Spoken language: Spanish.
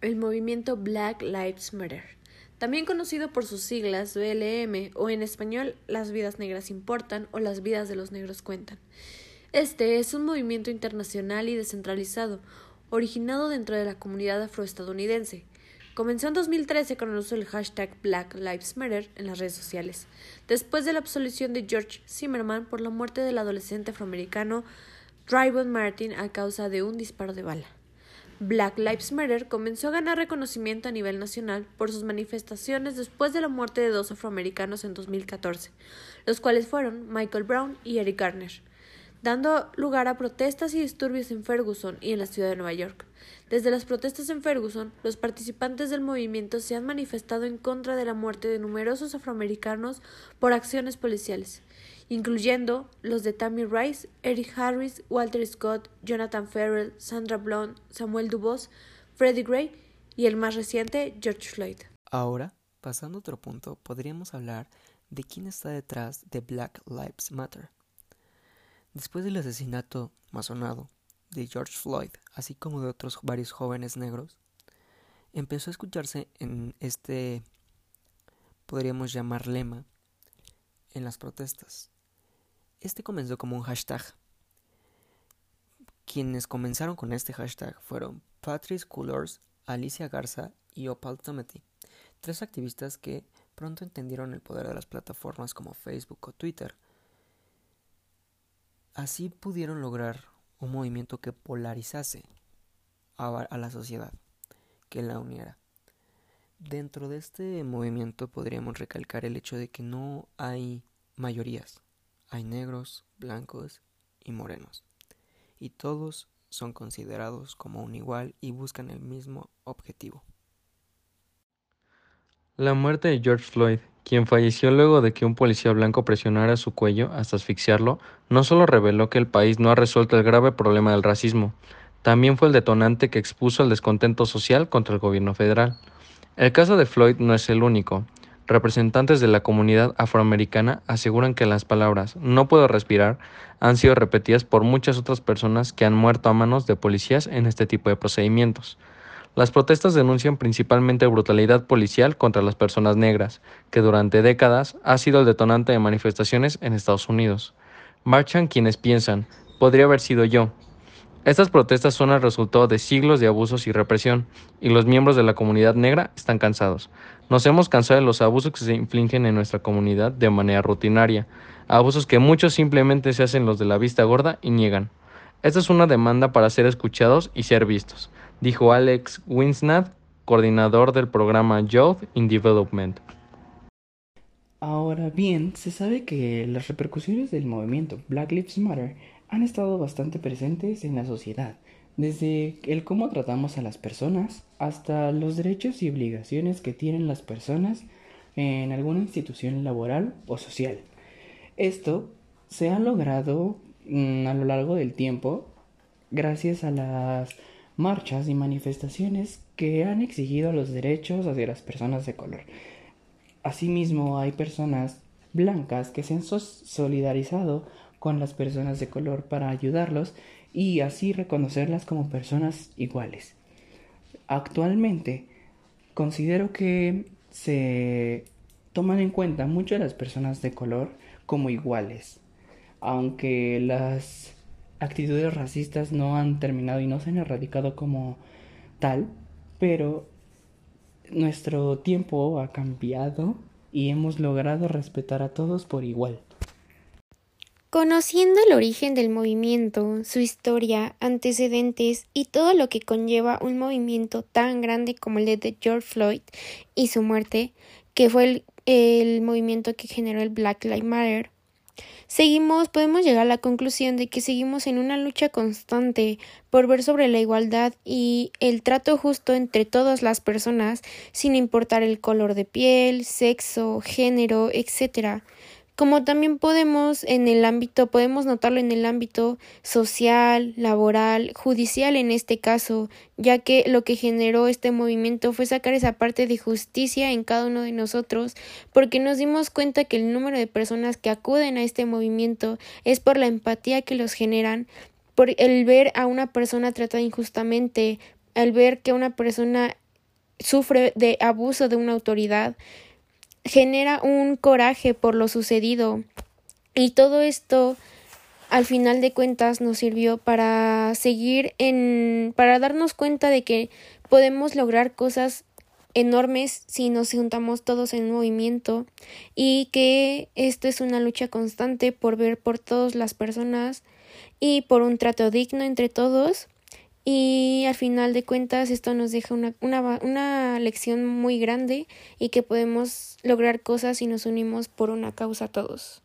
el movimiento Black Lives Matter, también conocido por sus siglas BLM o en español Las vidas negras importan o Las vidas de los negros cuentan. Este es un movimiento internacional y descentralizado, originado dentro de la comunidad afroestadounidense. Comenzó en 2013 con el uso del hashtag Black Lives Matter en las redes sociales, después de la absolución de George Zimmerman por la muerte del adolescente afroamericano Trayvon Martin a causa de un disparo de bala. Black Lives Matter comenzó a ganar reconocimiento a nivel nacional por sus manifestaciones después de la muerte de dos afroamericanos en 2014, los cuales fueron Michael Brown y Eric Garner, dando lugar a protestas y disturbios en Ferguson y en la ciudad de Nueva York. Desde las protestas en Ferguson, los participantes del movimiento se han manifestado en contra de la muerte de numerosos afroamericanos por acciones policiales incluyendo los de Tammy Rice, Eric Harris, Walter Scott, Jonathan Farrell, Sandra Blount, Samuel Dubos, Freddie Gray y el más reciente, George Floyd. Ahora, pasando a otro punto, podríamos hablar de quién está detrás de Black Lives Matter. Después del asesinato masonado de George Floyd, así como de otros varios jóvenes negros, empezó a escucharse en este, podríamos llamar lema, en las protestas. Este comenzó como un hashtag. Quienes comenzaron con este hashtag fueron Patrice Cullors, Alicia Garza y Opal Tomety, tres activistas que pronto entendieron el poder de las plataformas como Facebook o Twitter. Así pudieron lograr un movimiento que polarizase a, la sociedad, que la uniera. Dentro de este movimiento podríamos recalcar el hecho de que no hay mayorías, hay negros, blancos y morenos, y todos son considerados como un igual y buscan el mismo objetivo. La muerte de George Floyd, quien falleció luego de que un policía blanco presionara su cuello hasta asfixiarlo, no solo reveló que el país no ha resuelto el grave problema del racismo, también fue el detonante que expuso el descontento social contra el gobierno federal. El caso de Floyd no es el único. Representantes de la comunidad afroamericana aseguran que las palabras no puedo respirar han sido repetidas por muchas otras personas que han muerto a manos de policías en este tipo de procedimientos. Las protestas denuncian principalmente brutalidad policial contra las personas negras, que durante décadas ha sido el detonante de manifestaciones en Estados Unidos. Marchan quienes piensan, podría haber sido yo, estas protestas son el resultado de siglos de abusos y represión, y los miembros de la comunidad negra están cansados. Nos hemos cansado de los abusos que se infligen en nuestra comunidad de manera rutinaria, abusos que muchos simplemente se hacen los de la vista gorda y niegan. Esta es una demanda para ser escuchados y ser vistos, dijo Alex Winsnath, coordinador del programa Youth in Development. Ahora bien, se sabe que las repercusiones del movimiento Black Lives Matter han estado bastante presentes en la sociedad, desde el cómo tratamos a las personas hasta los derechos y obligaciones que tienen las personas en alguna institución laboral o social. Esto se ha logrado mm, a lo largo del tiempo gracias a las marchas y manifestaciones que han exigido los derechos hacia las personas de color. Asimismo, hay personas blancas que se han solidarizado con las personas de color para ayudarlos y así reconocerlas como personas iguales. Actualmente considero que se toman en cuenta mucho las personas de color como iguales, aunque las actitudes racistas no han terminado y no se han erradicado como tal, pero nuestro tiempo ha cambiado y hemos logrado respetar a todos por igual. Conociendo el origen del movimiento, su historia, antecedentes y todo lo que conlleva un movimiento tan grande como el de George Floyd y su muerte, que fue el, el movimiento que generó el Black Lives Matter, seguimos, podemos llegar a la conclusión de que seguimos en una lucha constante por ver sobre la igualdad y el trato justo entre todas las personas, sin importar el color de piel, sexo, género, etc como también podemos en el ámbito, podemos notarlo en el ámbito social, laboral, judicial en este caso, ya que lo que generó este movimiento fue sacar esa parte de justicia en cada uno de nosotros, porque nos dimos cuenta que el número de personas que acuden a este movimiento es por la empatía que los generan, por el ver a una persona tratada injustamente, al ver que una persona sufre de abuso de una autoridad, genera un coraje por lo sucedido. Y todo esto al final de cuentas nos sirvió para seguir en para darnos cuenta de que podemos lograr cosas enormes si nos juntamos todos en movimiento y que esto es una lucha constante por ver por todas las personas y por un trato digno entre todos y al final de cuentas esto nos deja una, una, una lección muy grande y que podemos lograr cosas si nos unimos por una causa todos.